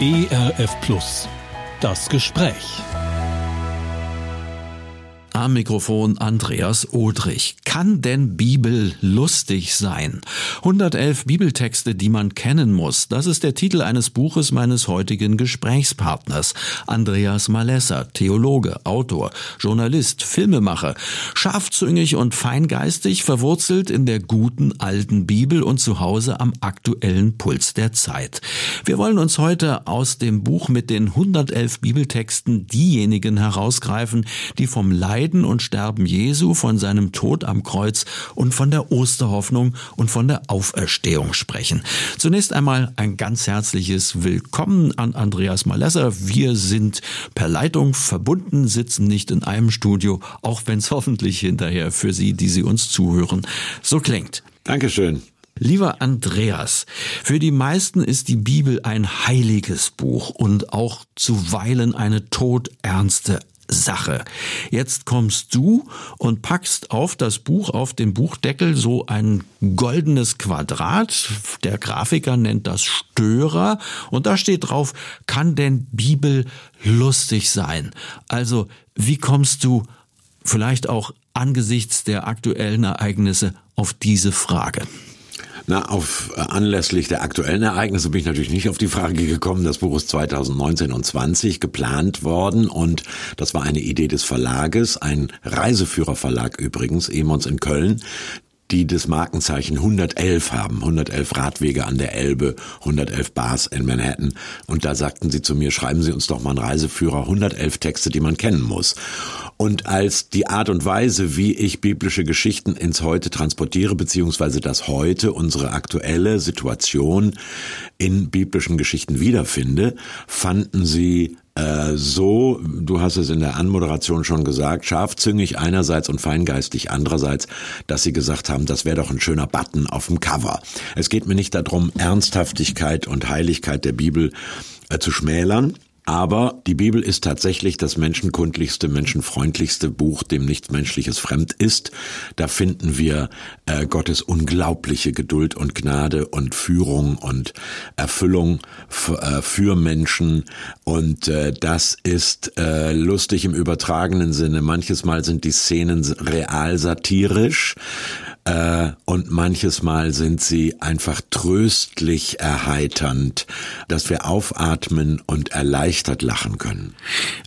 ERF Plus. Das Gespräch. Am Mikrofon Andreas Odrich. Kann denn Bibel lustig sein? 111 Bibeltexte, die man kennen muss. Das ist der Titel eines Buches meines heutigen Gesprächspartners. Andreas Malesser, Theologe, Autor, Journalist, Filmemacher. Scharfzüngig und feingeistig, verwurzelt in der guten alten Bibel und zu Hause am aktuellen Puls der Zeit. Wir wollen uns heute aus dem Buch mit den 111 Bibeltexten diejenigen herausgreifen, die vom Leid Leiden und Sterben Jesu, von seinem Tod am Kreuz und von der Osterhoffnung und von der Auferstehung sprechen. Zunächst einmal ein ganz herzliches Willkommen an Andreas Malesser. Wir sind per Leitung verbunden, sitzen nicht in einem Studio, auch wenn es hoffentlich hinterher für Sie, die Sie uns zuhören, so klingt. Dankeschön. Lieber Andreas, für die meisten ist die Bibel ein heiliges Buch und auch zuweilen eine todernste Sache. Jetzt kommst du und packst auf das Buch, auf den Buchdeckel so ein goldenes Quadrat. Der Grafiker nennt das Störer. Und da steht drauf, kann denn Bibel lustig sein? Also, wie kommst du vielleicht auch angesichts der aktuellen Ereignisse auf diese Frage? Na, auf äh, anlässlich der aktuellen Ereignisse bin ich natürlich nicht auf die Frage gekommen. Das Buch ist 2019 und 20 geplant worden und das war eine Idee des Verlages, ein Reiseführerverlag übrigens, Emons in Köln, die das Markenzeichen 111 haben. 111 Radwege an der Elbe, 111 Bars in Manhattan. Und da sagten sie zu mir, schreiben Sie uns doch mal einen Reiseführer, 111 Texte, die man kennen muss. Und als die Art und Weise, wie ich biblische Geschichten ins Heute transportiere, beziehungsweise das Heute, unsere aktuelle Situation in biblischen Geschichten wiederfinde, fanden sie äh, so, du hast es in der Anmoderation schon gesagt, scharfzüngig einerseits und feingeistig andererseits, dass sie gesagt haben, das wäre doch ein schöner Button auf dem Cover. Es geht mir nicht darum, Ernsthaftigkeit und Heiligkeit der Bibel äh, zu schmälern. Aber die Bibel ist tatsächlich das menschenkundlichste, menschenfreundlichste Buch, dem nichts Menschliches fremd ist. Da finden wir äh, Gottes unglaubliche Geduld und Gnade und Führung und Erfüllung äh, für Menschen. Und äh, das ist äh, lustig im übertragenen Sinne. Manches Mal sind die Szenen real satirisch. Äh, und manches Mal sind sie einfach tröstlich erheiternd, dass wir aufatmen und erleichtert lachen können.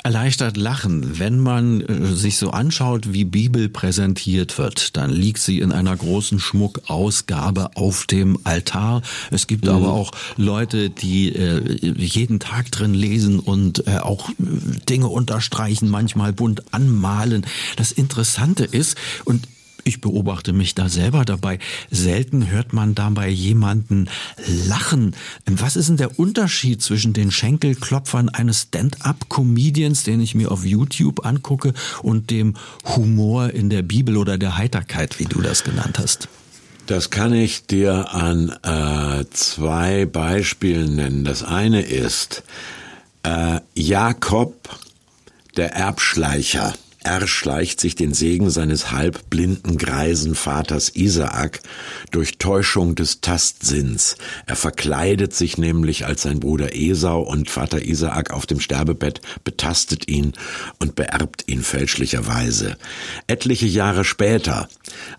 Erleichtert lachen, wenn man äh, sich so anschaut, wie Bibel präsentiert wird, dann liegt sie in einer großen Schmuckausgabe auf dem Altar. Es gibt mhm. aber auch Leute, die äh, jeden Tag drin lesen und auch Dinge unterstreichen, manchmal bunt anmalen. Das Interessante ist, und ich beobachte mich da selber dabei. Selten hört man dabei jemanden lachen. Was ist denn der Unterschied zwischen den Schenkelklopfern eines Stand-up-Comedians, den ich mir auf YouTube angucke, und dem Humor in der Bibel oder der Heiterkeit, wie du das genannt hast? Das kann ich dir an äh, zwei Beispielen nennen. Das eine ist äh, Jakob, der Erbschleicher erschleicht sich den Segen seines halbblinden greisen Vaters Isaak durch Täuschung des Tastsinns. Er verkleidet sich nämlich als sein Bruder Esau und Vater Isaak auf dem Sterbebett betastet ihn und beerbt ihn fälschlicherweise. Etliche Jahre später,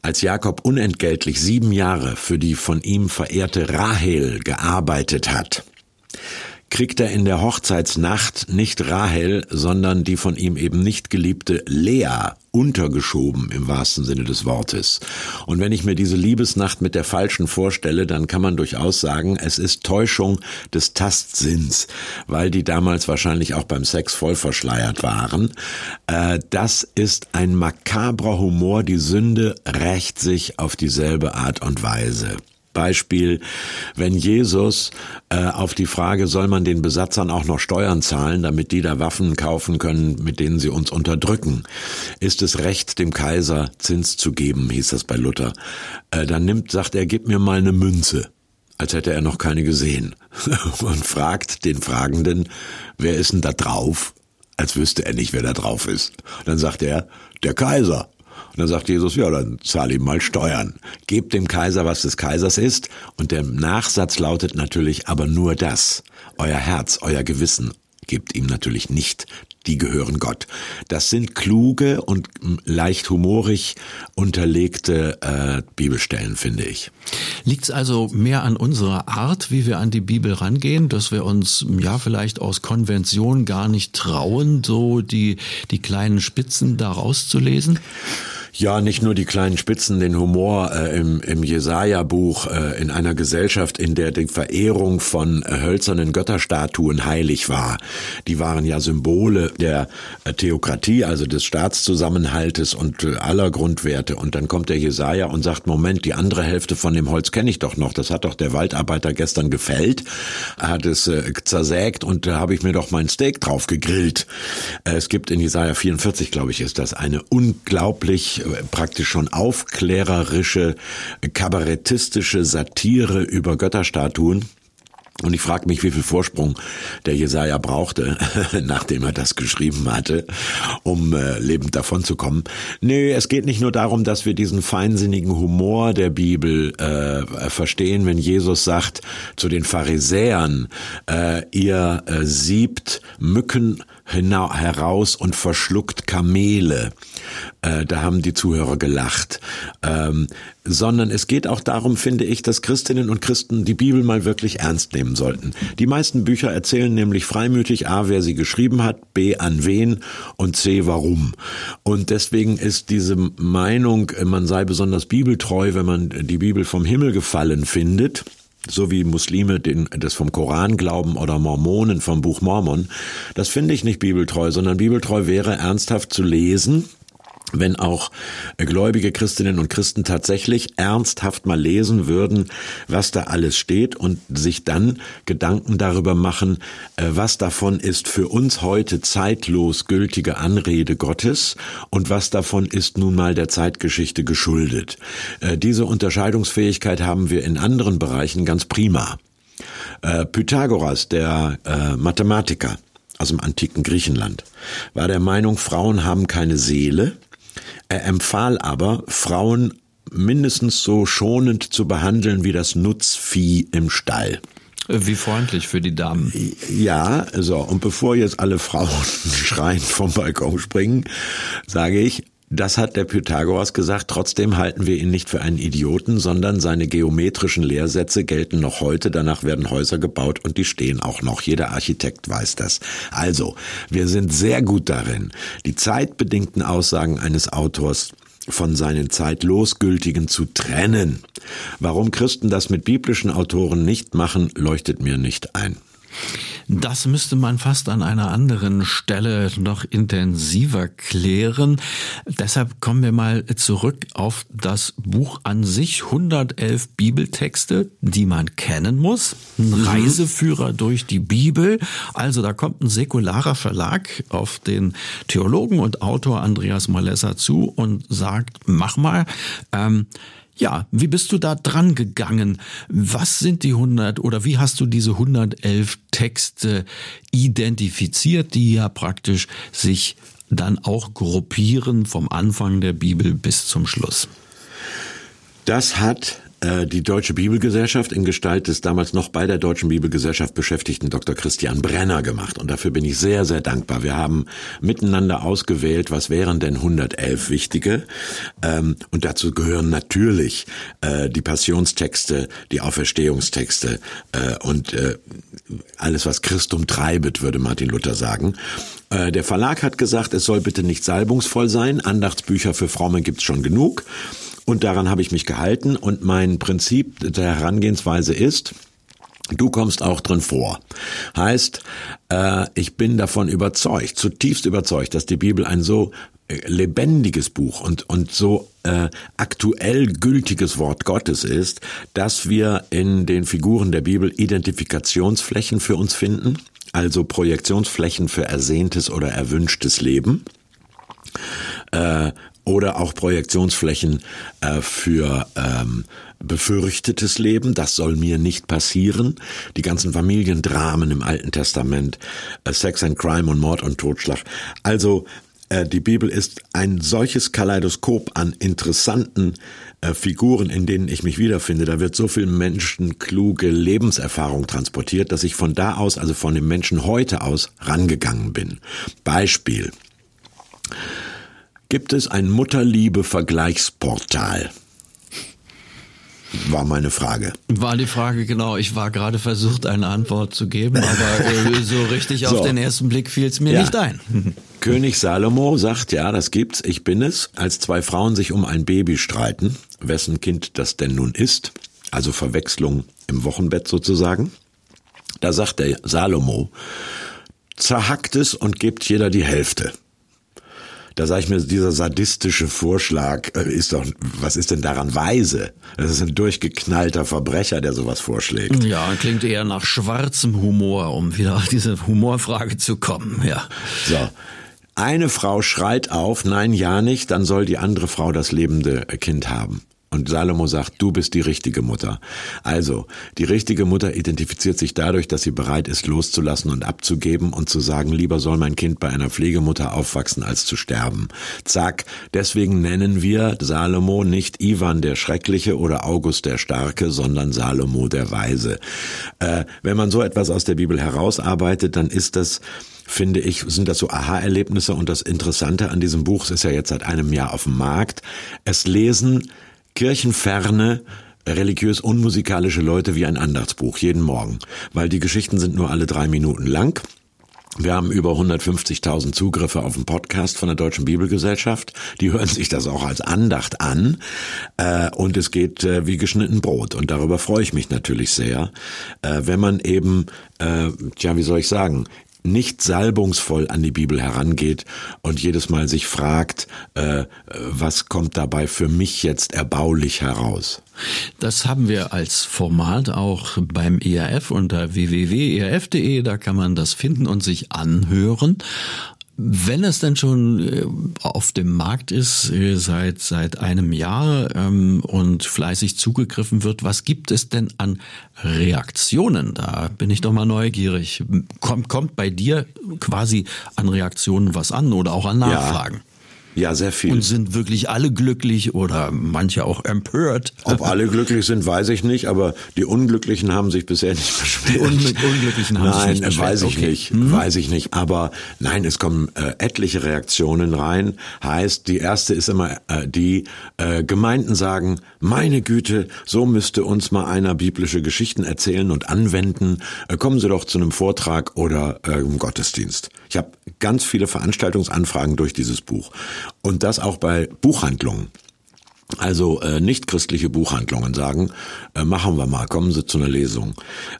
als Jakob unentgeltlich sieben Jahre für die von ihm verehrte Rahel gearbeitet hat, kriegt er in der Hochzeitsnacht nicht Rahel, sondern die von ihm eben nicht geliebte Lea untergeschoben im wahrsten Sinne des Wortes. Und wenn ich mir diese Liebesnacht mit der falschen vorstelle, dann kann man durchaus sagen, es ist Täuschung des Tastsinns, weil die damals wahrscheinlich auch beim Sex voll verschleiert waren. Äh, das ist ein makabrer Humor, die Sünde rächt sich auf dieselbe Art und Weise. Beispiel, wenn Jesus äh, auf die Frage, soll man den Besatzern auch noch Steuern zahlen, damit die da Waffen kaufen können, mit denen sie uns unterdrücken, ist es recht, dem Kaiser Zins zu geben, hieß das bei Luther. Äh, dann nimmt, sagt er, gib mir mal eine Münze als hätte er noch keine gesehen, und fragt den Fragenden, wer ist denn da drauf? Als wüsste er nicht, wer da drauf ist. Dann sagt er, der Kaiser. Und dann sagt Jesus, ja, dann zahl ihm mal Steuern. Gebt dem Kaiser, was des Kaisers ist. Und der Nachsatz lautet natürlich aber nur das. euer Herz, euer Gewissen, gebt ihm natürlich nicht, die gehören Gott. Das sind kluge und leicht humorig unterlegte äh, Bibelstellen, finde ich. Liegt es also mehr an unserer Art, wie wir an die Bibel rangehen, dass wir uns ja vielleicht aus Konvention gar nicht trauen, so die, die kleinen Spitzen da rauszulesen? Ja, nicht nur die kleinen Spitzen, den Humor äh, im, im Jesaja-Buch äh, in einer Gesellschaft, in der die Verehrung von äh, hölzernen Götterstatuen heilig war. Die waren ja Symbole der äh, Theokratie, also des Staatszusammenhaltes und äh, aller Grundwerte. Und dann kommt der Jesaja und sagt, Moment, die andere Hälfte von dem Holz kenne ich doch noch. Das hat doch der Waldarbeiter gestern gefällt, hat es äh, zersägt und da habe ich mir doch mein Steak drauf gegrillt. es gibt in Jesaja 44, glaube ich, ist das eine unglaublich praktisch schon aufklärerische, kabarettistische Satire über Götterstatuen. Und ich frage mich, wie viel Vorsprung der Jesaja brauchte, nachdem er das geschrieben hatte, um äh, lebend davon zu kommen. Nee, es geht nicht nur darum, dass wir diesen feinsinnigen Humor der Bibel äh, verstehen, wenn Jesus sagt zu den Pharisäern, äh, ihr äh, siebt Mücken heraus und verschluckt Kamele. Äh, da haben die Zuhörer gelacht. Ähm, sondern es geht auch darum, finde ich, dass Christinnen und Christen die Bibel mal wirklich ernst nehmen sollten. Die meisten Bücher erzählen nämlich freimütig A, wer sie geschrieben hat, B, an wen und C, warum. Und deswegen ist diese Meinung, man sei besonders bibeltreu, wenn man die Bibel vom Himmel gefallen findet, so wie Muslime den, das vom Koran glauben oder Mormonen vom Buch Mormon, das finde ich nicht bibeltreu, sondern bibeltreu wäre ernsthaft zu lesen, wenn auch gläubige Christinnen und Christen tatsächlich ernsthaft mal lesen würden, was da alles steht und sich dann Gedanken darüber machen, äh, was davon ist für uns heute zeitlos gültige Anrede Gottes und was davon ist nun mal der Zeitgeschichte geschuldet. Äh, diese Unterscheidungsfähigkeit haben wir in anderen Bereichen ganz prima. Äh, Pythagoras, der Mathematiker, aus dem antiken Griechenland, war der Meinung, Frauen haben keine Seele, er empfahl aber, Frauen mindestens so schonend zu behandeln wie das Nutzvieh im Stall. Wie freundlich für die Damen. Ja, so, und bevor jetzt alle Frauen schreiend vom Balkon springen, sage ich, das hat der Pythagoras gesagt, trotzdem halten wir ihn nicht für einen Idioten, sondern seine geometrischen Lehrsätze gelten noch heute, danach werden Häuser gebaut und die stehen auch noch. Jeder Architekt weiß das. Also, wir sind sehr gut darin, die zeitbedingten Aussagen eines Autors von seinen zeitlos gültigen zu trennen. Warum Christen das mit biblischen Autoren nicht machen, leuchtet mir nicht ein. Das müsste man fast an einer anderen Stelle noch intensiver klären. Deshalb kommen wir mal zurück auf das Buch an sich. 111 Bibeltexte, die man kennen muss. Ein mhm. Reiseführer durch die Bibel. Also da kommt ein säkularer Verlag auf den Theologen und Autor Andreas Malessa zu und sagt, mach mal. Ähm, ja, wie bist du da dran gegangen? Was sind die 100 oder wie hast du diese 111 Texte identifiziert, die ja praktisch sich dann auch gruppieren vom Anfang der Bibel bis zum Schluss? Das hat die Deutsche Bibelgesellschaft in Gestalt des damals noch bei der Deutschen Bibelgesellschaft beschäftigten Dr. Christian Brenner gemacht. Und dafür bin ich sehr, sehr dankbar. Wir haben miteinander ausgewählt, was wären denn 111 wichtige. Ähm, und dazu gehören natürlich äh, die Passionstexte, die Auferstehungstexte äh, und alles, was Christum treibet, würde Martin Luther sagen. Der Verlag hat gesagt, es soll bitte nicht salbungsvoll sein. Andachtsbücher für Fromme gibt's schon genug. Und daran habe ich mich gehalten. Und mein Prinzip der Herangehensweise ist, Du kommst auch drin vor. Heißt, äh, ich bin davon überzeugt, zutiefst überzeugt, dass die Bibel ein so äh, lebendiges Buch und, und so äh, aktuell gültiges Wort Gottes ist, dass wir in den Figuren der Bibel Identifikationsflächen für uns finden, also Projektionsflächen für ersehntes oder erwünschtes Leben. Äh, oder auch Projektionsflächen äh, für ähm, befürchtetes Leben. Das soll mir nicht passieren. Die ganzen Familiendramen im Alten Testament, äh, Sex and Crime und Mord und Totschlag. Also äh, die Bibel ist ein solches Kaleidoskop an interessanten äh, Figuren, in denen ich mich wiederfinde. Da wird so viel menschenkluge Lebenserfahrung transportiert, dass ich von da aus, also von dem Menschen heute aus, rangegangen bin. Beispiel. Gibt es ein Mutterliebe-Vergleichsportal? war meine Frage. War die Frage, genau. Ich war gerade versucht, eine Antwort zu geben, aber äh, so richtig so. auf den ersten Blick fiel es mir ja. nicht ein. König Salomo sagt, ja, das gibt's, ich bin es, als zwei Frauen sich um ein Baby streiten, wessen Kind das denn nun ist, also Verwechslung im Wochenbett sozusagen. Da sagt der Salomo, zerhackt es und gebt jeder die Hälfte. Da sage ich mir, dieser sadistische Vorschlag äh, ist doch, was ist denn daran weise? Das ist ein durchgeknallter Verbrecher, der sowas vorschlägt. Ja, klingt eher nach schwarzem Humor, um wieder auf diese Humorfrage zu kommen, ja. So. Eine Frau schreit auf, nein, ja nicht, dann soll die andere Frau das lebende Kind haben. Und Salomo sagt, du bist die richtige Mutter. Also, die richtige Mutter identifiziert sich dadurch, dass sie bereit ist, loszulassen und abzugeben und zu sagen, lieber soll mein Kind bei einer Pflegemutter aufwachsen, als zu sterben. Zack. Deswegen nennen wir Salomo nicht Ivan der Schreckliche oder August der Starke, sondern Salomo der Weise. Äh, wenn man so etwas aus der Bibel herausarbeitet, dann ist das finde ich, sind das so Aha-Erlebnisse und das Interessante an diesem Buch, es ist ja jetzt seit einem Jahr auf dem Markt, es lesen kirchenferne, religiös unmusikalische Leute wie ein Andachtsbuch jeden Morgen, weil die Geschichten sind nur alle drei Minuten lang. Wir haben über 150.000 Zugriffe auf den Podcast von der Deutschen Bibelgesellschaft. Die hören sich das auch als Andacht an. Äh, und es geht äh, wie geschnitten Brot. Und darüber freue ich mich natürlich sehr, äh, wenn man eben, tja, wie soll ich sagen, nicht salbungsvoll an die Bibel herangeht und jedes Mal sich fragt, äh, was kommt dabei für mich jetzt erbaulich heraus. Das haben wir als Format auch beim ERF unter www.erf.de, da kann man das finden und sich anhören. Wenn es denn schon äh, auf dem Markt ist äh, seit seit einem Jahr ähm, und fleißig zugegriffen wird, was gibt es denn an Reaktionen? Da bin ich doch mal neugierig. Kommt, kommt bei dir quasi an Reaktionen was an oder auch an Nachfragen? Ja. Ja, sehr viel. Und sind wirklich alle glücklich oder manche auch empört? Ob alle glücklich sind, weiß ich nicht, aber die Unglücklichen haben sich bisher nicht beschwert. Die Un Unglücklichen haben nein, sich nicht beschwert. Weiß ich okay. nicht, hm? weiß ich nicht. Aber nein, es kommen äh, etliche Reaktionen rein. Heißt, die erste ist immer äh, die, äh, Gemeinden sagen, meine Güte, so müsste uns mal einer biblische Geschichten erzählen und anwenden. Äh, kommen Sie doch zu einem Vortrag oder äh, Gottesdienst. Ich habe ganz viele Veranstaltungsanfragen durch dieses Buch. Und das auch bei Buchhandlungen. Also äh, nicht christliche Buchhandlungen sagen, äh, machen wir mal, kommen Sie zu einer Lesung.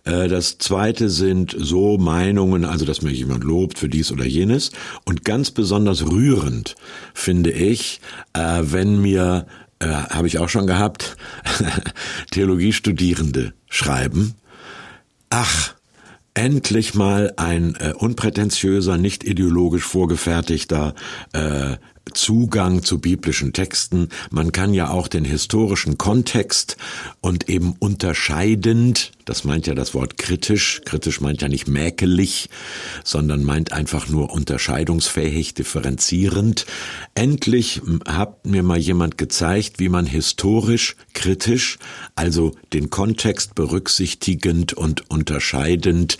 Äh, das zweite sind so Meinungen, also dass mir jemand lobt für dies oder jenes. Und ganz besonders rührend finde ich, äh, wenn mir, äh, habe ich auch schon gehabt, Theologiestudierende schreiben, ach, endlich mal ein äh, unprätentiöser, nicht ideologisch vorgefertigter äh, Zugang zu biblischen Texten. Man kann ja auch den historischen Kontext und eben unterscheidend, das meint ja das Wort kritisch, kritisch meint ja nicht mäkelig, sondern meint einfach nur unterscheidungsfähig, differenzierend. Endlich hat mir mal jemand gezeigt, wie man historisch kritisch, also den Kontext berücksichtigend und unterscheidend,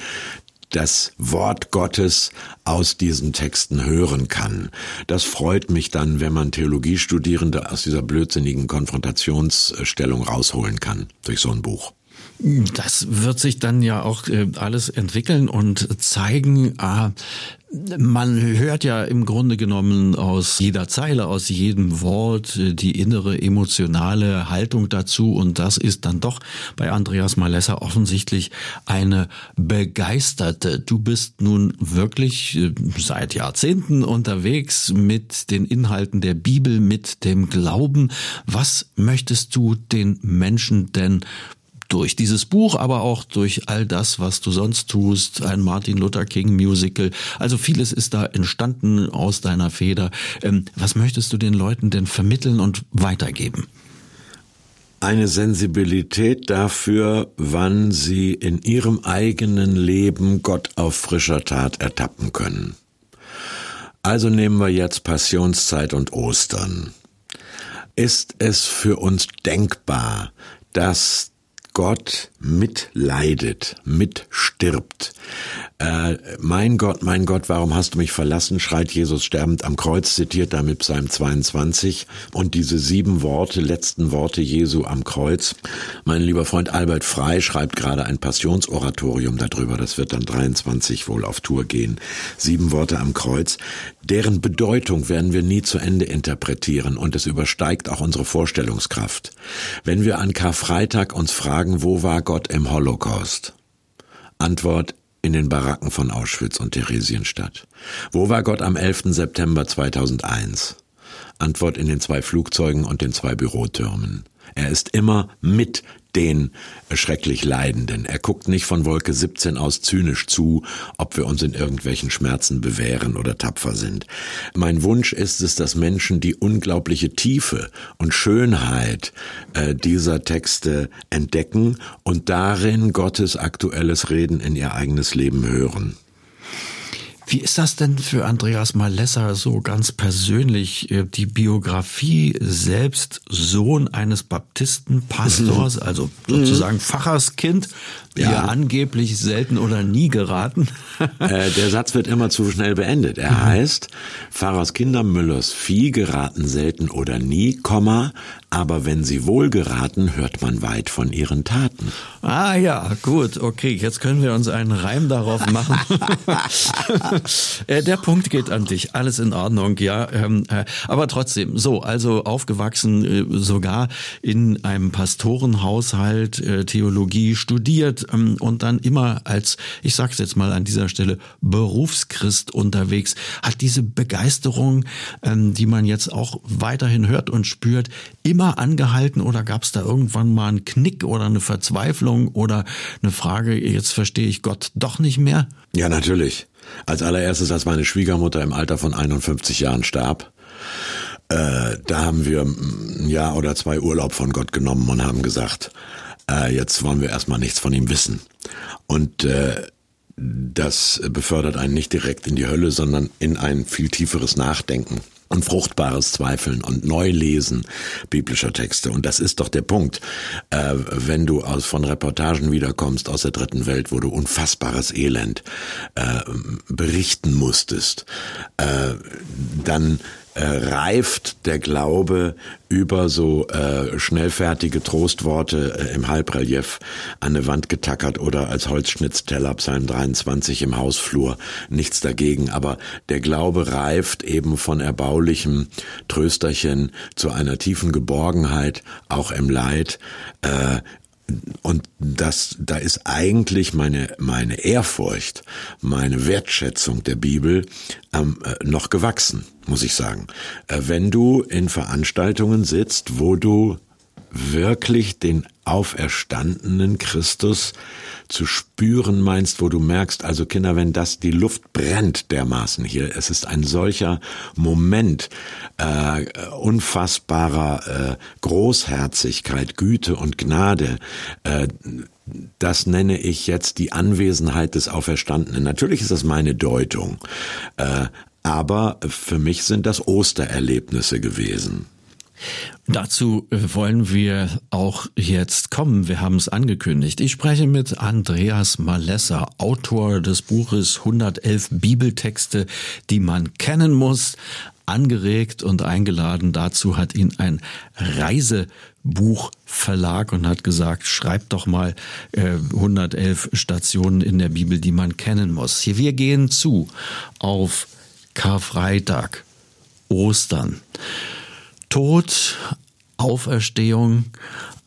das Wort Gottes aus diesen Texten hören kann. Das freut mich dann, wenn man Theologiestudierende aus dieser blödsinnigen Konfrontationsstellung rausholen kann durch so ein Buch. Das wird sich dann ja auch äh, alles entwickeln und zeigen, ah, man hört ja im Grunde genommen aus jeder Zeile, aus jedem Wort äh, die innere emotionale Haltung dazu und das ist dann doch bei Andreas Malessa offensichtlich eine begeisterte. Du bist nun wirklich äh, seit Jahrzehnten unterwegs mit den Inhalten der Bibel, mit dem Glauben. Was möchtest du den Menschen denn durch dieses Buch, aber auch durch all das, was du sonst tust, ein Martin Luther King Musical. Also vieles ist da entstanden aus deiner Feder. Ähm, was möchtest du den Leuten denn vermitteln und weitergeben? Eine Sensibilität dafür, wann sie in ihrem eigenen Leben Gott auf frischer Tat ertappen können. Also nehmen wir jetzt Passionszeit und Ostern. Ist es für uns denkbar, dass Gott mitleidet, mitstirbt. Äh, mein Gott, mein Gott, warum hast du mich verlassen? schreit Jesus sterbend am Kreuz, zitiert damit Psalm 22. Und diese sieben Worte, letzten Worte Jesu am Kreuz. Mein lieber Freund Albert Frei schreibt gerade ein Passionsoratorium darüber. Das wird dann 23 wohl auf Tour gehen. Sieben Worte am Kreuz. Deren Bedeutung werden wir nie zu Ende interpretieren und es übersteigt auch unsere Vorstellungskraft. Wenn wir an Karfreitag uns fragen, wo war Gott im Holocaust? Antwort in den Baracken von Auschwitz und Theresienstadt. Wo war Gott am 11. September 2001? Antwort in den zwei Flugzeugen und den zwei Bürotürmen. Er ist immer mit den schrecklich Leidenden. Er guckt nicht von Wolke 17 aus zynisch zu, ob wir uns in irgendwelchen Schmerzen bewähren oder tapfer sind. Mein Wunsch ist es, dass Menschen die unglaubliche Tiefe und Schönheit äh, dieser Texte entdecken und darin Gottes aktuelles Reden in ihr eigenes Leben hören. Wie ist das denn für Andreas Malesser so ganz persönlich? Äh, die Biografie selbst Sohn eines Baptistenpastors, also sozusagen Pfarrerskind, ja. ja angeblich selten oder nie geraten. Äh, der Satz wird immer zu schnell beendet. Er mhm. heißt, Pfarrers Kinder Müllers Vieh geraten selten oder nie, Komma, aber wenn sie wohl geraten, hört man weit von ihren Taten. Ah ja, gut, okay, jetzt können wir uns einen Reim darauf machen. Äh, der Punkt geht an dich, alles in Ordnung, ja. Ähm, äh, aber trotzdem, so, also aufgewachsen, äh, sogar in einem Pastorenhaushalt, Theologie studiert ähm, und dann immer als, ich sag's jetzt mal an dieser Stelle, Berufschrist unterwegs, hat diese Begeisterung, ähm, die man jetzt auch weiterhin hört und spürt, immer angehalten oder gab es da irgendwann mal einen Knick oder eine Verzweiflung oder eine Frage, jetzt verstehe ich Gott doch nicht mehr? Ja, natürlich. Als allererstes, als meine Schwiegermutter im Alter von 51 Jahren starb, äh, da haben wir ein Jahr oder zwei Urlaub von Gott genommen und haben gesagt, äh, jetzt wollen wir erstmal nichts von ihm wissen. Und äh, das befördert einen nicht direkt in die Hölle, sondern in ein viel tieferes Nachdenken und fruchtbares Zweifeln und Neulesen biblischer Texte. Und das ist doch der Punkt. Äh, wenn du aus, von Reportagen wiederkommst aus der dritten Welt, wo du unfassbares Elend äh, berichten musstest, äh, dann äh, reift der Glaube über so äh, schnellfertige Trostworte äh, im Halbrelief an eine Wand getackert oder als Holzschnitzteller Psalm 23 im Hausflur. Nichts dagegen, aber der Glaube reift eben von erbaulichem Trösterchen zu einer tiefen Geborgenheit, auch im Leid. Äh, und das, da ist eigentlich meine, meine Ehrfurcht, meine Wertschätzung der Bibel ähm, äh, noch gewachsen, muss ich sagen. Äh, wenn du in Veranstaltungen sitzt, wo du wirklich den auferstandenen Christus zu spüren meinst, wo du merkst, also Kinder, wenn das, die Luft brennt dermaßen hier, es ist ein solcher Moment äh, unfassbarer äh, Großherzigkeit, Güte und Gnade, äh, das nenne ich jetzt die Anwesenheit des Auferstandenen. Natürlich ist das meine Deutung, äh, aber für mich sind das Ostererlebnisse gewesen. Dazu äh, wollen wir auch jetzt kommen. Wir haben es angekündigt. Ich spreche mit Andreas Malesser, Autor des Buches 111 Bibeltexte, die man kennen muss. Angeregt und eingeladen dazu hat ihn ein Reisebuchverlag und hat gesagt, schreibt doch mal äh, 111 Stationen in der Bibel, die man kennen muss. Hier, wir gehen zu auf Karfreitag, Ostern. Tod, Auferstehung.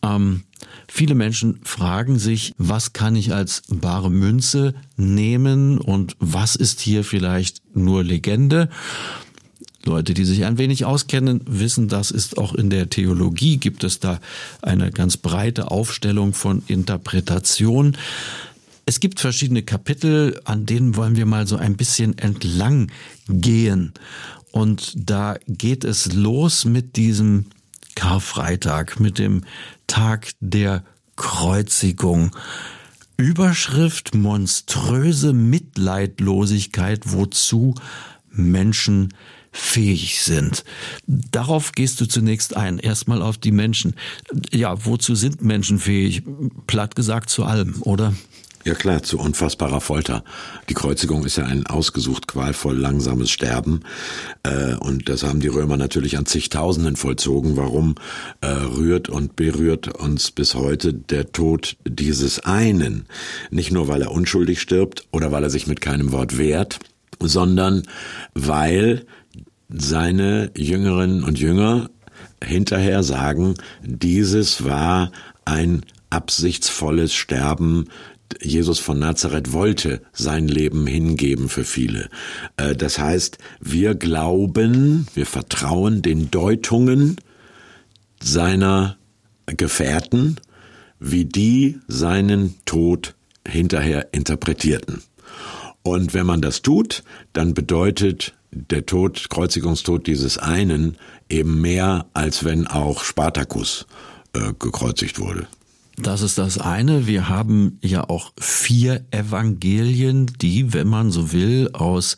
Ähm, viele Menschen fragen sich, was kann ich als bare Münze nehmen und was ist hier vielleicht nur Legende? Leute, die sich ein wenig auskennen, wissen, das ist auch in der Theologie, gibt es da eine ganz breite Aufstellung von Interpretation. Es gibt verschiedene Kapitel, an denen wollen wir mal so ein bisschen entlang gehen. Und da geht es los mit diesem Karfreitag, mit dem Tag der Kreuzigung. Überschrift monströse Mitleidlosigkeit, wozu Menschen fähig sind. Darauf gehst du zunächst ein. Erstmal auf die Menschen. Ja, wozu sind Menschen fähig? Platt gesagt zu allem, oder? Ja klar, zu unfassbarer Folter. Die Kreuzigung ist ja ein ausgesucht qualvoll langsames Sterben. Äh, und das haben die Römer natürlich an zigtausenden vollzogen. Warum äh, rührt und berührt uns bis heute der Tod dieses einen? Nicht nur, weil er unschuldig stirbt oder weil er sich mit keinem Wort wehrt, sondern weil seine Jüngerinnen und Jünger hinterher sagen, dieses war ein absichtsvolles Sterben Jesus von Nazareth wollte sein Leben hingeben für viele. Äh, das heißt, wir glauben, wir vertrauen den Deutungen seiner Gefährten, wie die seinen Tod hinterher interpretierten. Und wenn man das tut, dann bedeutet der Tod, Kreuzigungstod dieses einen eben mehr, als wenn auch Spartacus äh, gekreuzigt wurde. Das ist das eine. Wir haben ja auch vier Evangelien, die, wenn man so will, aus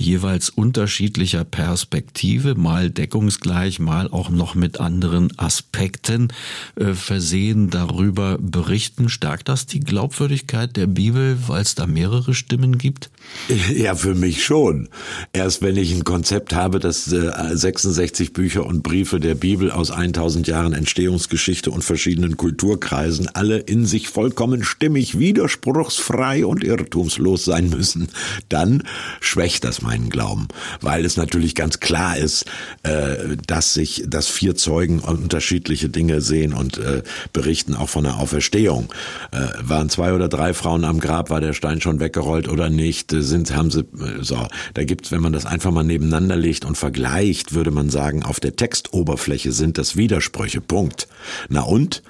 jeweils unterschiedlicher Perspektive, mal deckungsgleich, mal auch noch mit anderen Aspekten äh, versehen, darüber berichten. Stärkt das die Glaubwürdigkeit der Bibel, weil es da mehrere Stimmen gibt? Ja, für mich schon. Erst wenn ich ein Konzept habe, dass äh, 66 Bücher und Briefe der Bibel aus 1000 Jahren Entstehungsgeschichte und verschiedenen Kulturkreisen alle in sich vollkommen stimmig, widerspruchsfrei und irrtumslos sein müssen, dann schwächt das meinen Glauben, weil es natürlich ganz klar ist, äh, dass sich, dass vier Zeugen unterschiedliche Dinge sehen und äh, berichten auch von der Auferstehung. Äh, waren zwei oder drei Frauen am Grab, war der Stein schon weggerollt oder nicht? Sind, haben sie, so, da gibt's, wenn man das einfach mal nebeneinander legt und vergleicht, würde man sagen, auf der Textoberfläche sind das Widersprüche. Punkt. Na und?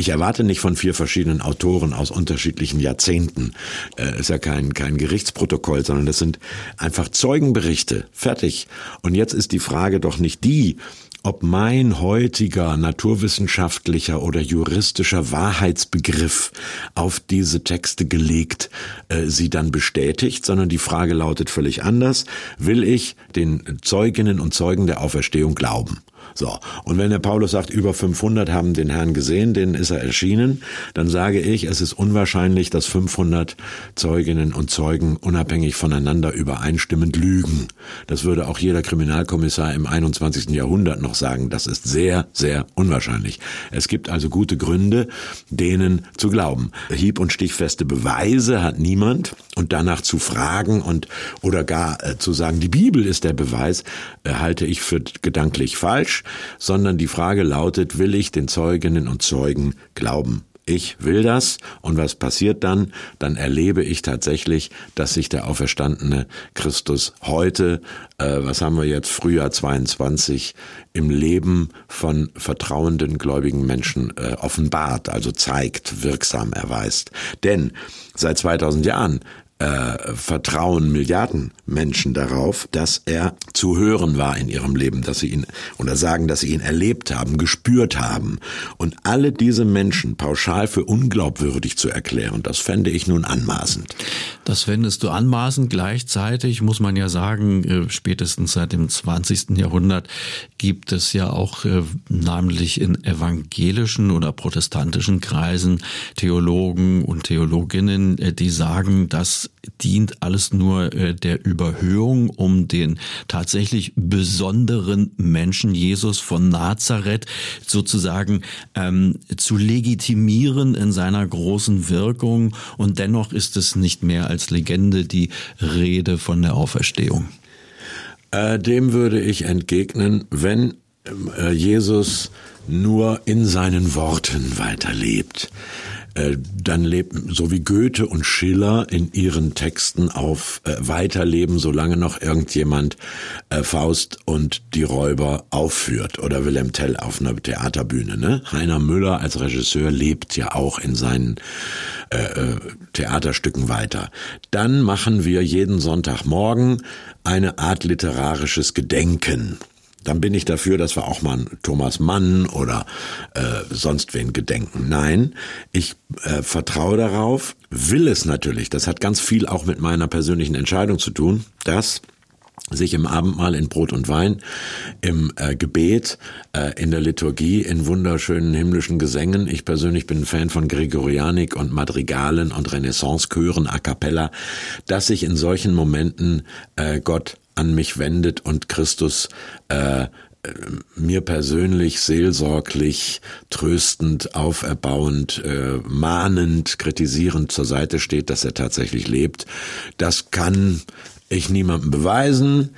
Ich erwarte nicht von vier verschiedenen Autoren aus unterschiedlichen Jahrzehnten. Äh, ist ja kein, kein Gerichtsprotokoll, sondern das sind einfach Zeugenberichte. Fertig. Und jetzt ist die Frage doch nicht die, ob mein heutiger naturwissenschaftlicher oder juristischer Wahrheitsbegriff auf diese Texte gelegt äh, sie dann bestätigt, sondern die Frage lautet völlig anders. Will ich den Zeuginnen und Zeugen der Auferstehung glauben? So. Und wenn der Paulus sagt, über 500 haben den Herrn gesehen, denen ist er erschienen, dann sage ich, es ist unwahrscheinlich, dass 500 Zeuginnen und Zeugen unabhängig voneinander übereinstimmend lügen. Das würde auch jeder Kriminalkommissar im 21. Jahrhundert noch sagen. Das ist sehr, sehr unwahrscheinlich. Es gibt also gute Gründe, denen zu glauben. Hieb- und stichfeste Beweise hat niemand und danach zu fragen und oder gar äh, zu sagen, die Bibel ist der Beweis, äh, halte ich für gedanklich falsch, sondern die Frage lautet, will ich den Zeuginnen und Zeugen glauben? Ich will das und was passiert dann? Dann erlebe ich tatsächlich, dass sich der auferstandene Christus heute, äh, was haben wir jetzt, Frühjahr 22, im Leben von vertrauenden gläubigen Menschen äh, offenbart, also zeigt, wirksam erweist. Denn seit 2000 Jahren äh, vertrauen Milliarden Menschen darauf, dass er zu hören war in ihrem Leben, dass sie ihn oder sagen, dass sie ihn erlebt haben, gespürt haben. Und alle diese Menschen pauschal für unglaubwürdig zu erklären, das fände ich nun anmaßend. Das fändest du anmaßend. Gleichzeitig muss man ja sagen, äh, spätestens seit dem 20. Jahrhundert gibt es ja auch äh, namentlich in evangelischen oder protestantischen Kreisen Theologen und Theologinnen, äh, die sagen, dient alles nur der Überhöhung, um den tatsächlich besonderen Menschen Jesus von Nazareth sozusagen ähm, zu legitimieren in seiner großen Wirkung. Und dennoch ist es nicht mehr als Legende die Rede von der Auferstehung. Äh, dem würde ich entgegnen, wenn äh, Jesus nur in seinen Worten weiterlebt. Äh, dann lebt, so wie Goethe und Schiller in ihren Texten auf äh, weiterleben, solange noch irgendjemand äh, Faust und die Räuber aufführt oder Wilhelm Tell auf einer Theaterbühne. Ne? Heiner Müller als Regisseur lebt ja auch in seinen äh, äh Theaterstücken weiter. Dann machen wir jeden Sonntagmorgen eine Art literarisches Gedenken dann bin ich dafür, dass wir auch mal Thomas Mann oder äh, sonst wen gedenken. Nein, ich äh, vertraue darauf, will es natürlich, das hat ganz viel auch mit meiner persönlichen Entscheidung zu tun, dass sich im Abendmahl in Brot und Wein, im äh, Gebet, äh, in der Liturgie, in wunderschönen himmlischen Gesängen. Ich persönlich bin ein Fan von Gregorianik und Madrigalen und Renaissancechören a cappella, dass sich in solchen Momenten äh, Gott an mich wendet und Christus äh, mir persönlich seelsorglich, tröstend, auferbauend, äh, mahnend, kritisierend zur Seite steht, dass er tatsächlich lebt. Das kann ich niemandem beweisen.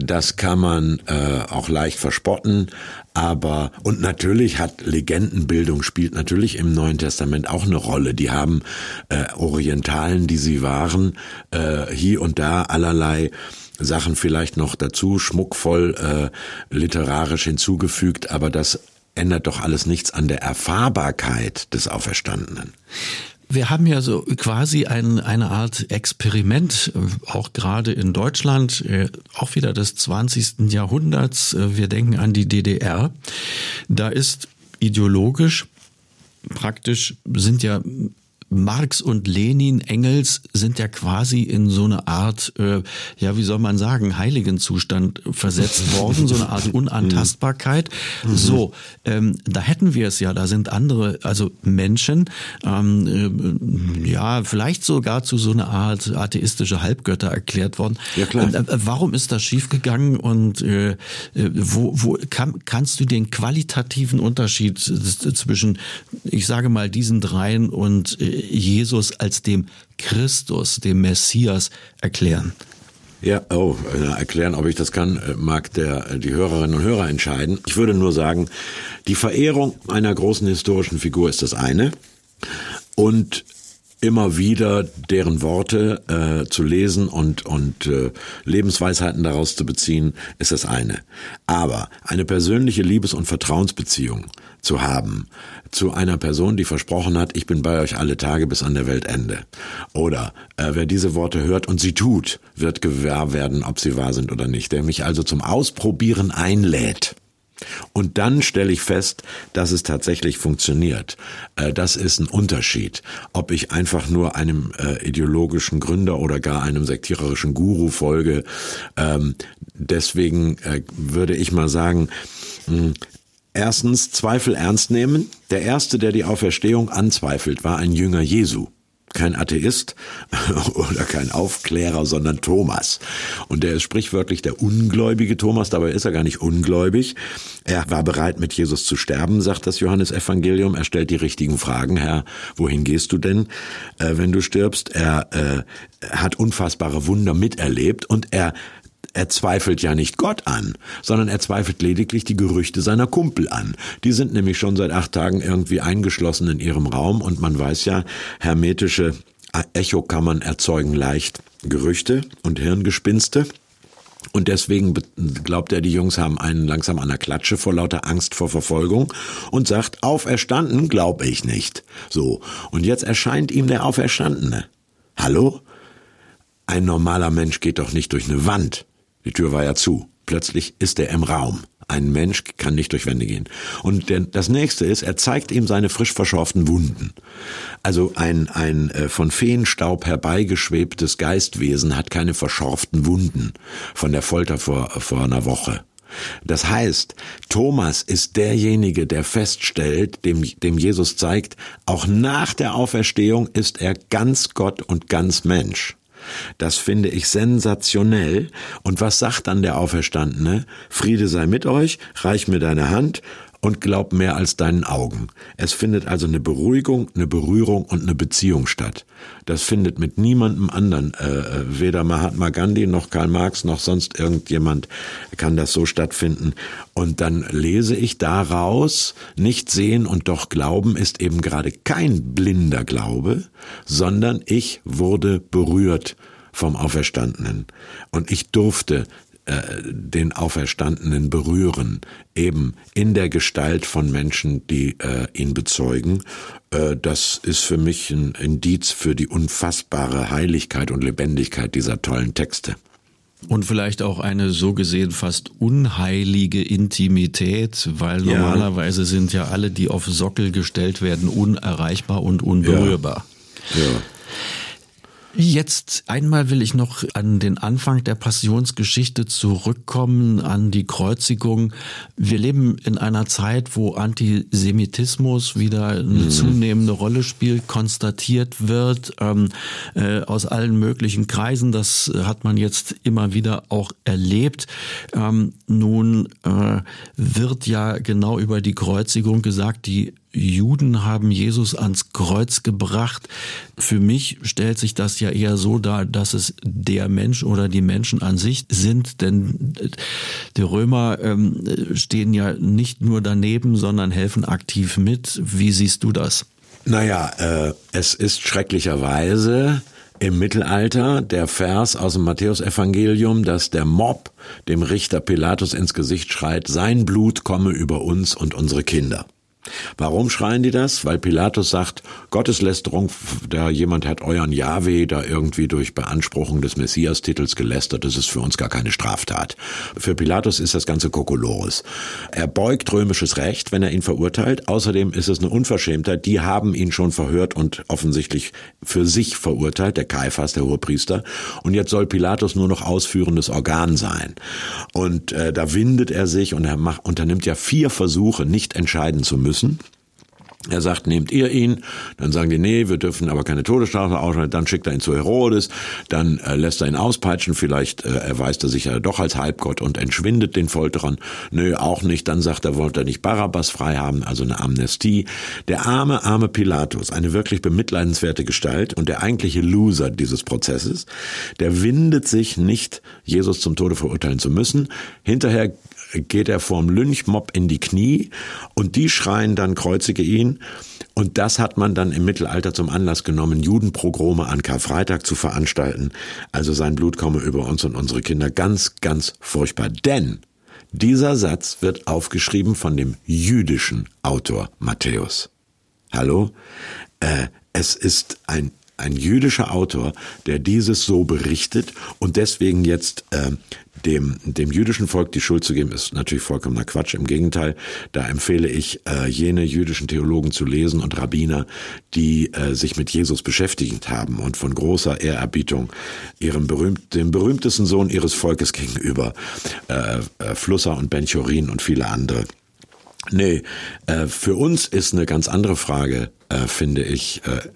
Das kann man äh, auch leicht verspotten, aber und natürlich hat Legendenbildung spielt natürlich im Neuen Testament auch eine Rolle. Die haben äh, Orientalen, die sie waren, äh, hier und da allerlei Sachen vielleicht noch dazu, schmuckvoll äh, literarisch hinzugefügt, aber das ändert doch alles nichts an der Erfahrbarkeit des Auferstandenen. Wir haben ja so quasi ein, eine Art Experiment, äh, auch gerade in Deutschland, äh, auch wieder des 20. Jahrhunderts. Äh, wir denken an die DDR. Da ist ideologisch praktisch sind ja Marx und Lenin, Engels sind ja quasi in so eine Art, äh, ja, wie soll man sagen, Heiligenzustand versetzt worden, so eine Art Unantastbarkeit. Mhm. So, ähm, da hätten wir es ja, da sind andere, also Menschen, ähm, äh, ja, vielleicht sogar zu so einer Art atheistische Halbgötter erklärt worden. Ja, klar. Äh, warum ist das schiefgegangen und äh, äh, wo, wo kann, kannst du den qualitativen Unterschied zwischen, ich sage mal, diesen dreien und äh, Jesus als dem Christus, dem Messias erklären? Ja, oh, erklären, ob ich das kann, äh, mag der, äh, die Hörerinnen und Hörer entscheiden. Ich würde nur sagen, die Verehrung einer großen historischen Figur ist das eine. Und immer wieder deren Worte äh, zu lesen und, und äh, Lebensweisheiten daraus zu beziehen, ist das eine. Aber eine persönliche Liebes- und Vertrauensbeziehung zu haben zu einer Person, die versprochen hat, ich bin bei euch alle Tage bis an der Weltende. Oder äh, wer diese Worte hört und sie tut, wird gewahr werden, ob sie wahr sind oder nicht. Der mich also zum Ausprobieren einlädt und dann stelle ich fest, dass es tatsächlich funktioniert. Äh, das ist ein Unterschied. Ob ich einfach nur einem äh, ideologischen Gründer oder gar einem sektiererischen Guru folge. Ähm, deswegen äh, würde ich mal sagen, hm, Erstens Zweifel ernst nehmen. Der erste, der die Auferstehung anzweifelt, war ein Jünger Jesu kein Atheist oder kein Aufklärer, sondern Thomas. Und der ist sprichwörtlich der ungläubige Thomas, dabei ist er gar nicht ungläubig. Er war bereit, mit Jesus zu sterben, sagt das Johannesevangelium. Er stellt die richtigen Fragen. Herr, wohin gehst du denn, äh, wenn du stirbst? Er äh, hat unfassbare Wunder miterlebt und er er zweifelt ja nicht Gott an, sondern er zweifelt lediglich die Gerüchte seiner Kumpel an. Die sind nämlich schon seit acht Tagen irgendwie eingeschlossen in ihrem Raum und man weiß ja, hermetische Echokammern erzeugen leicht Gerüchte und Hirngespinste. Und deswegen glaubt er, die Jungs haben einen langsam an der Klatsche vor lauter Angst vor Verfolgung und sagt, auferstanden glaube ich nicht. So. Und jetzt erscheint ihm der Auferstandene. Hallo? Ein normaler Mensch geht doch nicht durch eine Wand. Die Tür war ja zu. Plötzlich ist er im Raum. Ein Mensch kann nicht durch Wände gehen. Und der, das nächste ist, er zeigt ihm seine frisch verschorften Wunden. Also ein, ein äh, von Feenstaub herbeigeschwebtes Geistwesen hat keine verschorften Wunden von der Folter vor, vor einer Woche. Das heißt, Thomas ist derjenige, der feststellt, dem, dem Jesus zeigt, auch nach der Auferstehung ist er ganz Gott und ganz Mensch. Das finde ich sensationell. Und was sagt dann der Auferstandene? Friede sei mit euch, reich mir deine Hand und glaub mehr als deinen Augen. Es findet also eine Beruhigung, eine Berührung und eine Beziehung statt. Das findet mit niemandem anderen, äh, äh, weder Mahatma Gandhi noch Karl Marx noch sonst irgendjemand kann das so stattfinden. Und dann lese ich daraus, nicht sehen und doch glauben ist eben gerade kein blinder Glaube, sondern ich wurde berührt vom Auferstandenen. Und ich durfte äh, den Auferstandenen berühren, eben in der Gestalt von Menschen, die äh, ihn bezeugen. Äh, das ist für mich ein Indiz für die unfassbare Heiligkeit und Lebendigkeit dieser tollen Texte. Und vielleicht auch eine so gesehen fast unheilige Intimität, weil normalerweise ja. sind ja alle, die auf Sockel gestellt werden, unerreichbar und unberührbar. Ja. ja. Jetzt einmal will ich noch an den Anfang der Passionsgeschichte zurückkommen, an die Kreuzigung. Wir leben in einer Zeit, wo Antisemitismus wieder eine mhm. zunehmende Rolle spielt, konstatiert wird ähm, äh, aus allen möglichen Kreisen. Das hat man jetzt immer wieder auch erlebt. Ähm, nun äh, wird ja genau über die Kreuzigung gesagt, die Juden haben Jesus ans Kreuz gebracht. Für mich stellt sich das ja eher so dar, dass es der Mensch oder die Menschen an sich sind, denn die Römer ähm, stehen ja nicht nur daneben, sondern helfen aktiv mit. Wie siehst du das? Naja, äh, es ist schrecklicherweise im Mittelalter der Vers aus dem Matthäusevangelium, dass der Mob dem Richter Pilatus ins Gesicht schreit, sein Blut komme über uns und unsere Kinder. Warum schreien die das? Weil Pilatus sagt, Gotteslästerung, da jemand hat euren Jahwe da irgendwie durch Beanspruchung des Messias-Titels gelästert, das ist für uns gar keine Straftat. Für Pilatus ist das Ganze Kokolores. Er beugt römisches Recht, wenn er ihn verurteilt. Außerdem ist es eine Unverschämtheit. Die haben ihn schon verhört und offensichtlich für sich verurteilt, der Kaiphas, der Hohepriester. Und jetzt soll Pilatus nur noch ausführendes Organ sein. Und äh, da windet er sich und er macht, unternimmt ja vier Versuche, nicht entscheiden zu müssen müssen. Er sagt, nehmt ihr ihn? Dann sagen die, nee, wir dürfen aber keine Todesstrafe ausschneiden. Dann schickt er ihn zu Herodes, dann äh, lässt er ihn auspeitschen, vielleicht äh, erweist er sich ja doch als Halbgott und entschwindet den Folterern. Nö, auch nicht. Dann sagt er, wollte er nicht Barabbas frei haben, also eine Amnestie. Der arme, arme Pilatus, eine wirklich bemitleidenswerte Gestalt und der eigentliche Loser dieses Prozesses, der windet sich nicht, Jesus zum Tode verurteilen zu müssen. Hinterher geht er vorm Lynchmob in die Knie und die schreien dann, kreuzige ihn. Und das hat man dann im Mittelalter zum Anlass genommen, Judenprogrome an Karfreitag zu veranstalten. Also sein Blut komme über uns und unsere Kinder. Ganz, ganz furchtbar. Denn dieser Satz wird aufgeschrieben von dem jüdischen Autor Matthäus. Hallo? Äh, es ist ein ein jüdischer Autor, der dieses so berichtet und deswegen jetzt äh, dem, dem jüdischen Volk die Schuld zu geben, ist natürlich vollkommener Quatsch. Im Gegenteil, da empfehle ich, äh, jene jüdischen Theologen zu lesen und Rabbiner, die äh, sich mit Jesus beschäftigt haben und von großer Ehrerbietung ihrem berühmt, dem berühmtesten Sohn ihres Volkes gegenüber, äh, äh, Flusser und Ben-Chorin und viele andere. Nee, äh, für uns ist eine ganz andere Frage, äh, finde ich, äh,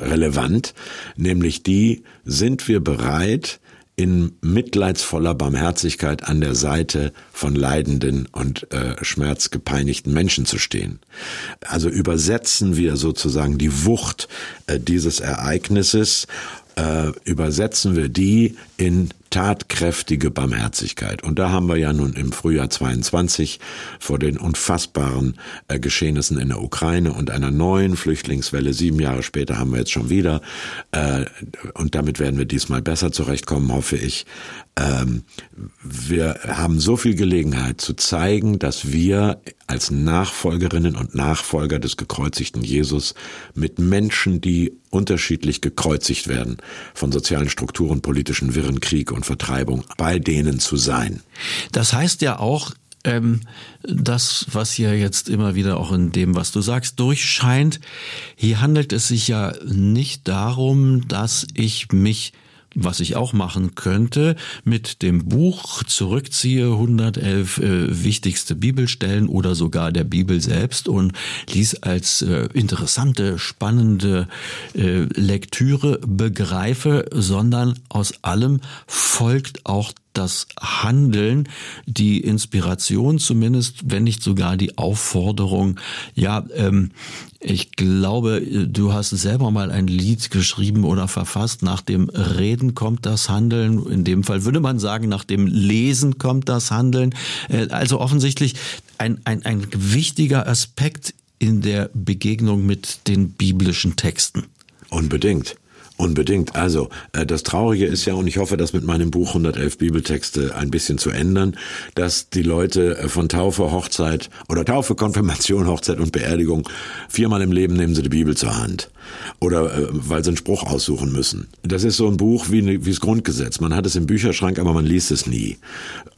relevant, nämlich die, sind wir bereit, in mitleidsvoller Barmherzigkeit an der Seite von leidenden und äh, schmerzgepeinigten Menschen zu stehen. Also übersetzen wir sozusagen die Wucht äh, dieses Ereignisses äh, übersetzen wir die in tatkräftige Barmherzigkeit. Und da haben wir ja nun im Frühjahr 22 vor den unfassbaren äh, Geschehnissen in der Ukraine und einer neuen Flüchtlingswelle, sieben Jahre später haben wir jetzt schon wieder, äh, und damit werden wir diesmal besser zurechtkommen, hoffe ich. Ähm, wir haben so viel Gelegenheit zu zeigen, dass wir als Nachfolgerinnen und Nachfolger des gekreuzigten Jesus mit Menschen, die unterschiedlich gekreuzigt werden von sozialen Strukturen, politischen Wirren, Krieg und Vertreibung, bei denen zu sein. Das heißt ja auch, ähm, das, was hier jetzt immer wieder auch in dem, was du sagst, durchscheint, hier handelt es sich ja nicht darum, dass ich mich was ich auch machen könnte, mit dem Buch zurückziehe, 111 äh, wichtigste Bibelstellen oder sogar der Bibel selbst und dies als äh, interessante, spannende äh, Lektüre begreife, sondern aus allem folgt auch das Handeln, die Inspiration zumindest, wenn nicht sogar die Aufforderung. Ja, ähm, ich glaube, du hast selber mal ein Lied geschrieben oder verfasst. Nach dem Reden kommt das Handeln. In dem Fall würde man sagen, nach dem Lesen kommt das Handeln. Äh, also offensichtlich ein, ein, ein wichtiger Aspekt in der Begegnung mit den biblischen Texten. Unbedingt. Unbedingt. Also, äh, das Traurige ist ja, und ich hoffe, das mit meinem Buch 111 Bibeltexte ein bisschen zu ändern, dass die Leute äh, von Taufe, Hochzeit oder Taufe, Konfirmation, Hochzeit und Beerdigung viermal im Leben nehmen sie die Bibel zur Hand. Oder äh, weil sie einen Spruch aussuchen müssen. Das ist so ein Buch wie, wie das Grundgesetz. Man hat es im Bücherschrank, aber man liest es nie.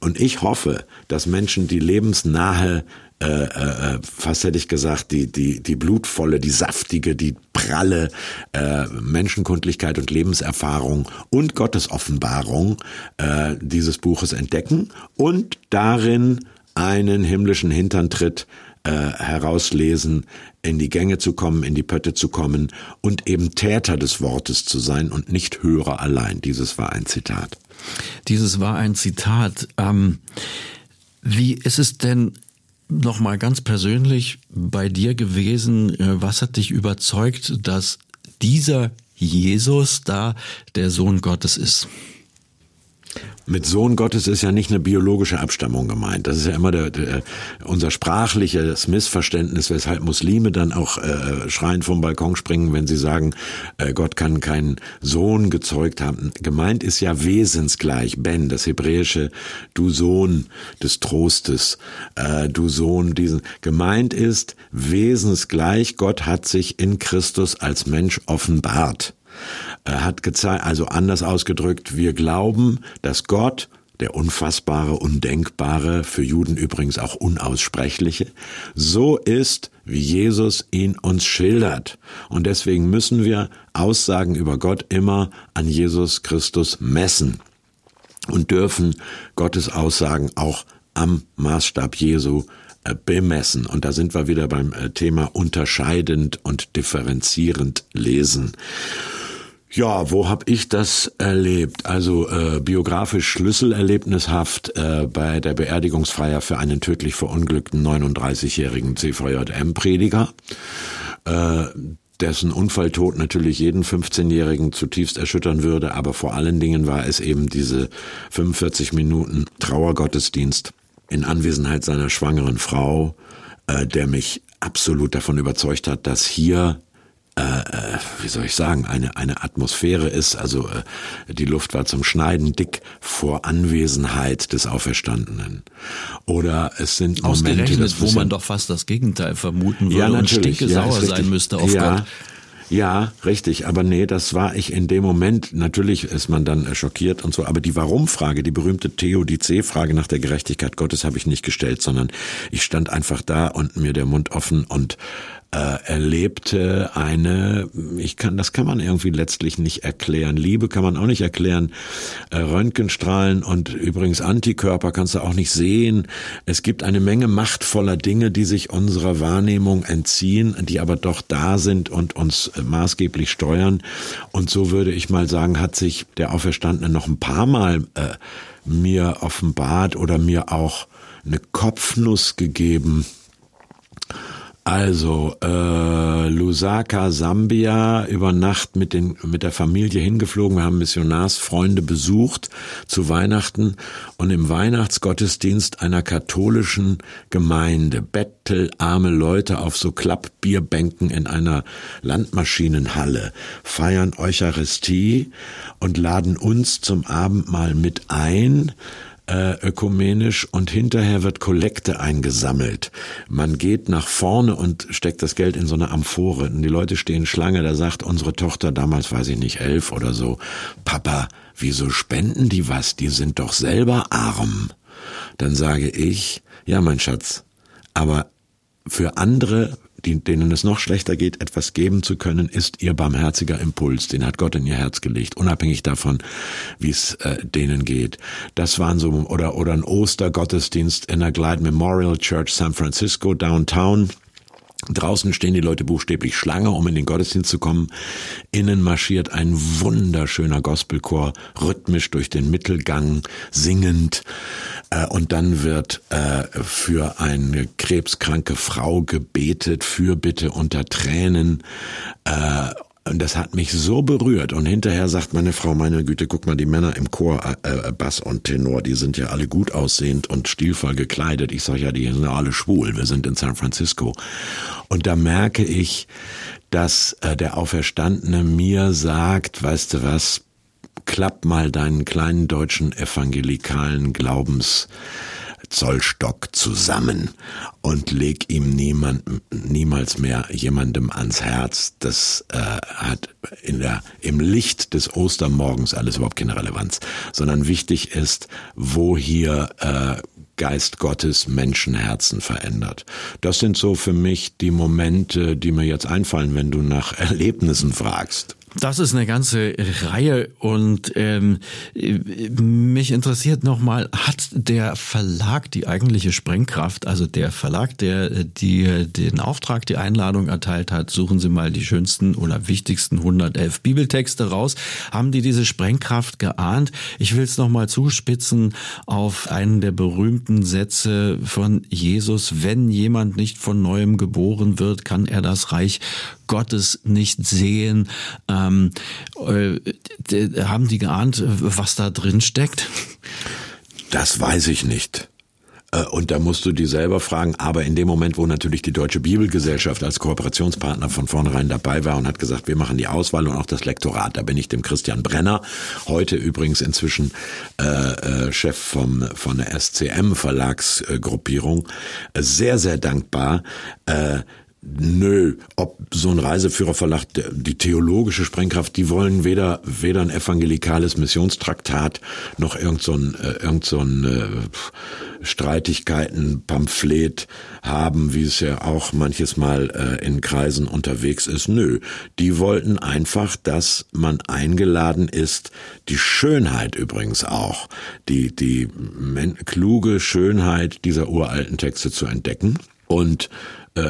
Und ich hoffe, dass Menschen, die lebensnahe äh, äh, fast hätte ich gesagt, die, die, die blutvolle, die saftige, die pralle äh, Menschenkundlichkeit und Lebenserfahrung und Gottesoffenbarung äh, dieses Buches entdecken und darin einen himmlischen Hinterntritt äh, herauslesen, in die Gänge zu kommen, in die Pötte zu kommen und eben Täter des Wortes zu sein und nicht Hörer allein. Dieses war ein Zitat. Dieses war ein Zitat. Ähm, wie ist es denn nochmal ganz persönlich bei dir gewesen? Äh, was hat dich überzeugt, dass dieser Jesus da der Sohn Gottes ist? Mit Sohn Gottes ist ja nicht eine biologische Abstammung gemeint. Das ist ja immer der, der, unser sprachliches Missverständnis, weshalb Muslime dann auch äh, schreiend vom Balkon springen, wenn sie sagen, äh, Gott kann keinen Sohn gezeugt haben. Gemeint ist ja wesensgleich, Ben, das hebräische Du Sohn des Trostes, äh, Du Sohn diesen. Gemeint ist wesensgleich, Gott hat sich in Christus als Mensch offenbart. Er hat gezeigt, also anders ausgedrückt, wir glauben, dass Gott der unfassbare, undenkbare, für Juden übrigens auch unaussprechliche, so ist, wie Jesus ihn uns schildert. Und deswegen müssen wir Aussagen über Gott immer an Jesus Christus messen und dürfen Gottes Aussagen auch am Maßstab Jesu äh, bemessen. Und da sind wir wieder beim äh, Thema unterscheidend und differenzierend lesen. Ja, wo habe ich das erlebt? Also äh, biografisch schlüsselerlebnishaft äh, bei der Beerdigungsfeier für einen tödlich verunglückten 39-jährigen CVJM-Prediger. Äh, dessen Unfalltod natürlich jeden 15-Jährigen zutiefst erschüttern würde, aber vor allen Dingen war es eben diese 45 Minuten Trauergottesdienst in Anwesenheit seiner schwangeren Frau, äh, der mich absolut davon überzeugt hat, dass hier äh, äh, wie soll ich sagen, eine, eine Atmosphäre ist. Also äh, die Luft war zum Schneiden dick vor Anwesenheit des Auferstandenen. Oder es sind Momente, Ausgerechnet, wo man doch fast das Gegenteil vermuten würde ja, und stinke ja, sauer sein müsste auf ja. Gott. Ja, richtig, aber nee, das war ich in dem Moment. Natürlich ist man dann schockiert und so, aber die Warum-Frage, die berühmte Theodizee-Frage nach der Gerechtigkeit Gottes habe ich nicht gestellt, sondern ich stand einfach da und mir der Mund offen und äh, erlebte eine, ich kann, das kann man irgendwie letztlich nicht erklären. Liebe kann man auch nicht erklären. Äh, Röntgenstrahlen und übrigens Antikörper kannst du auch nicht sehen. Es gibt eine Menge machtvoller Dinge, die sich unserer Wahrnehmung entziehen, die aber doch da sind und uns äh, maßgeblich steuern. Und so würde ich mal sagen, hat sich der Auferstandene noch ein paar Mal äh, mir offenbart oder mir auch eine Kopfnuss gegeben also äh, Lusaka, Sambia, über Nacht mit, den, mit der Familie hingeflogen. Wir haben Missionarsfreunde besucht zu Weihnachten und im Weihnachtsgottesdienst einer katholischen Gemeinde. Bettelarme Leute auf so Klappbierbänken in einer Landmaschinenhalle feiern Eucharistie und laden uns zum Abendmahl mit ein äh, ökumenisch und hinterher wird Kollekte eingesammelt. Man geht nach vorne und steckt das Geld in so eine Amphore und die Leute stehen Schlange, da sagt unsere Tochter, damals weiß ich nicht, elf oder so, Papa, wieso spenden die was? Die sind doch selber arm. Dann sage ich, ja mein Schatz, aber für andere die, denen es noch schlechter geht, etwas geben zu können, ist ihr barmherziger Impuls. Den hat Gott in ihr Herz gelegt, unabhängig davon, wie es äh, denen geht. Das waren so, oder, oder ein Ostergottesdienst in der Glide Memorial Church San Francisco Downtown. Draußen stehen die Leute buchstäblich Schlange, um in den Gottesdienst zu kommen. Innen marschiert ein wunderschöner Gospelchor, rhythmisch durch den Mittelgang, singend. Äh, und dann wird äh, für eine krebskranke Frau gebetet, für Bitte unter Tränen. Äh, und das hat mich so berührt. Und hinterher sagt meine Frau, meine Güte, guck mal, die Männer im Chor, äh, Bass und Tenor, die sind ja alle gut aussehend und stilvoll gekleidet. Ich sage ja, die sind ja alle schwul. Wir sind in San Francisco. Und da merke ich, dass äh, der Auferstandene mir sagt, weißt du was, klapp mal deinen kleinen deutschen evangelikalen Glaubens Zollstock zusammen und leg ihm niemand, niemals mehr jemandem ans Herz. Das äh, hat in der, im Licht des Ostermorgens alles überhaupt keine Relevanz, sondern wichtig ist, wo hier äh, Geist Gottes Menschenherzen verändert. Das sind so für mich die Momente, die mir jetzt einfallen, wenn du nach Erlebnissen fragst. Das ist eine ganze Reihe und ähm, mich interessiert nochmal, hat der Verlag die eigentliche Sprengkraft, also der Verlag, der die, den Auftrag, die Einladung erteilt hat, suchen Sie mal die schönsten oder wichtigsten 111 Bibeltexte raus, haben die diese Sprengkraft geahnt? Ich will es nochmal zuspitzen auf einen der berühmten Sätze von Jesus, wenn jemand nicht von neuem geboren wird, kann er das Reich Gottes nicht sehen. Ähm, äh, haben die geahnt, was da drin steckt? Das weiß ich nicht. Äh, und da musst du dir selber fragen, aber in dem Moment, wo natürlich die Deutsche Bibelgesellschaft als Kooperationspartner von vornherein dabei war und hat gesagt, wir machen die Auswahl und auch das Lektorat, da bin ich dem Christian Brenner, heute übrigens inzwischen äh, äh, Chef vom, von der SCM Verlagsgruppierung, äh, sehr, sehr dankbar. Äh, Nö, ob so ein Reiseführerverlag, die theologische Sprengkraft, die wollen weder, weder ein evangelikales Missionstraktat noch irgend so ein, äh, irgend so ein äh, Streitigkeiten-Pamphlet haben, wie es ja auch manches Mal äh, in Kreisen unterwegs ist. Nö, die wollten einfach, dass man eingeladen ist, die Schönheit übrigens auch, die, die kluge Schönheit dieser uralten Texte zu entdecken und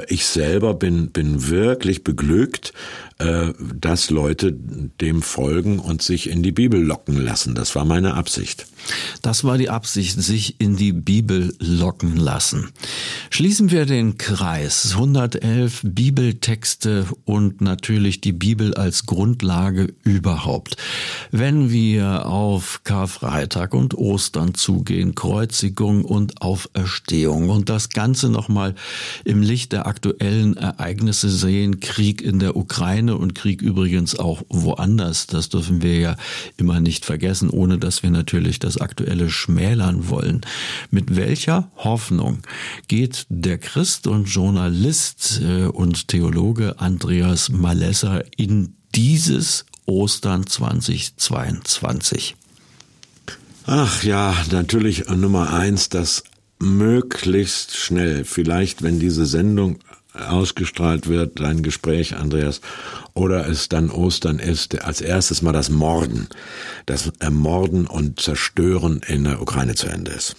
ich selber bin, bin wirklich beglückt, äh, dass Leute dem folgen und sich in die Bibel locken lassen. Das war meine Absicht. Das war die Absicht, sich in die Bibel locken lassen. Schließen wir den Kreis. 111 Bibeltexte und natürlich die Bibel als Grundlage überhaupt. Wenn wir auf Karfreitag und Ostern zugehen, Kreuzigung und Auferstehung und das Ganze nochmal im Licht der aktuellen Ereignisse sehen, Krieg in der Ukraine und Krieg übrigens auch woanders, das dürfen wir ja immer nicht vergessen, ohne dass wir natürlich das Aktuelle schmälern wollen. Mit welcher Hoffnung geht der Christ und Journalist äh, und Theologe Andreas Malesser in dieses Ostern 2022? Ach ja, natürlich Nummer eins, das möglichst schnell, vielleicht wenn diese Sendung ausgestrahlt wird, dein Gespräch, Andreas, oder es dann Ostern ist, als erstes mal das Morden, das Ermorden und Zerstören in der Ukraine zu Ende ist.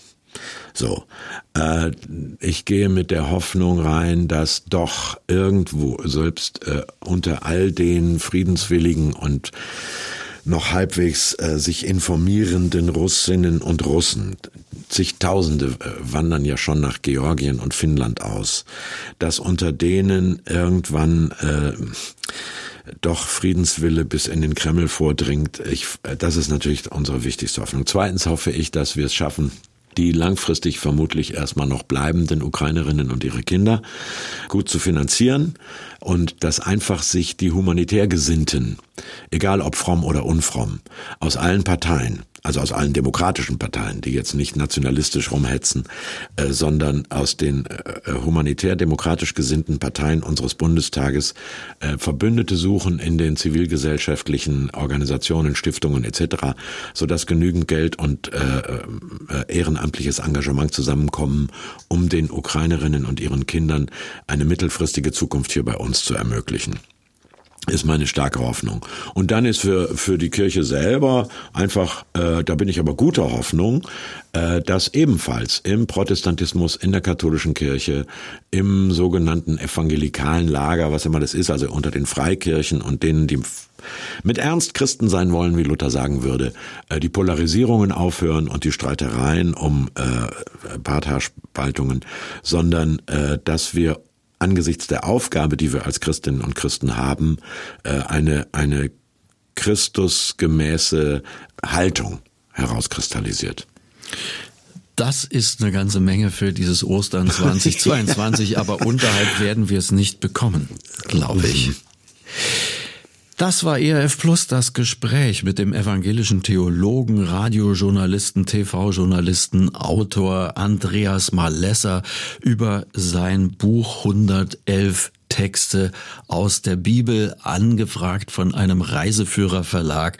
So, äh, ich gehe mit der Hoffnung rein, dass doch irgendwo, selbst äh, unter all den Friedenswilligen und noch halbwegs äh, sich informierenden Russinnen und Russen, zigtausende äh, wandern ja schon nach Georgien und Finnland aus, dass unter denen irgendwann äh, doch Friedenswille bis in den Kreml vordringt. Ich, äh, das ist natürlich unsere wichtigste Hoffnung. Zweitens hoffe ich, dass wir es schaffen, die langfristig vermutlich erstmal noch bleibenden Ukrainerinnen und ihre Kinder gut zu finanzieren und dass einfach sich die humanitär Gesinnten, egal ob fromm oder unfromm, aus allen Parteien also aus allen demokratischen Parteien, die jetzt nicht nationalistisch rumhetzen, äh, sondern aus den äh, äh, humanitär-demokratisch gesinnten Parteien unseres Bundestages Verbündete suchen in den zivilgesellschaftlichen Organisationen, Stiftungen etc., sodass genügend Geld und ehrenamtliches Engagement zusammenkommen, um den Ukrainerinnen und ihren Kindern eine mittelfristige Zukunft hier bei uns zu ermöglichen ist meine starke Hoffnung. Und dann ist für, für die Kirche selber einfach, äh, da bin ich aber guter Hoffnung, äh, dass ebenfalls im Protestantismus, in der katholischen Kirche, im sogenannten evangelikalen Lager, was immer das ist, also unter den Freikirchen und denen, die mit Ernst Christen sein wollen, wie Luther sagen würde, äh, die Polarisierungen aufhören und die Streitereien um äh, Partherspaltungen, sondern äh, dass wir angesichts der Aufgabe, die wir als Christinnen und Christen haben, äh, eine, eine Christusgemäße Haltung herauskristallisiert. Das ist eine ganze Menge für dieses Ostern 2022, aber unterhalb werden wir es nicht bekommen, glaube ich. Das war ERF Plus das Gespräch mit dem evangelischen Theologen, Radiojournalisten, TV-Journalisten, Autor Andreas Malesser über sein Buch 111 Texte aus der Bibel, angefragt von einem Reiseführerverlag.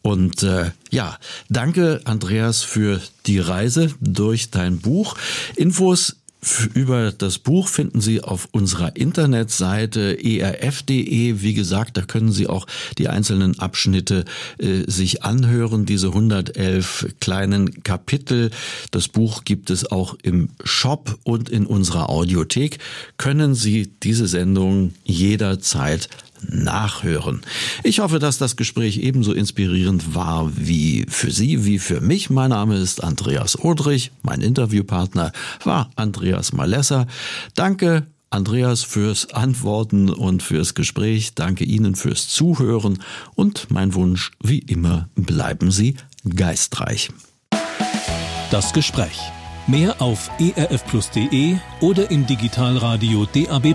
Und äh, ja, danke Andreas für die Reise durch dein Buch. Infos über das Buch finden Sie auf unserer Internetseite erf.de. Wie gesagt, da können Sie auch die einzelnen Abschnitte äh, sich anhören, diese 111 kleinen Kapitel. Das Buch gibt es auch im Shop und in unserer Audiothek. Können Sie diese Sendung jederzeit nachhören. Ich hoffe, dass das Gespräch ebenso inspirierend war wie für Sie, wie für mich. Mein Name ist Andreas Odrich. Mein Interviewpartner war Andreas Malesser. Danke Andreas fürs Antworten und fürs Gespräch. Danke Ihnen fürs Zuhören und mein Wunsch, wie immer, bleiben Sie geistreich. Das Gespräch. Mehr auf erfplus.de oder im Digitalradio DAB+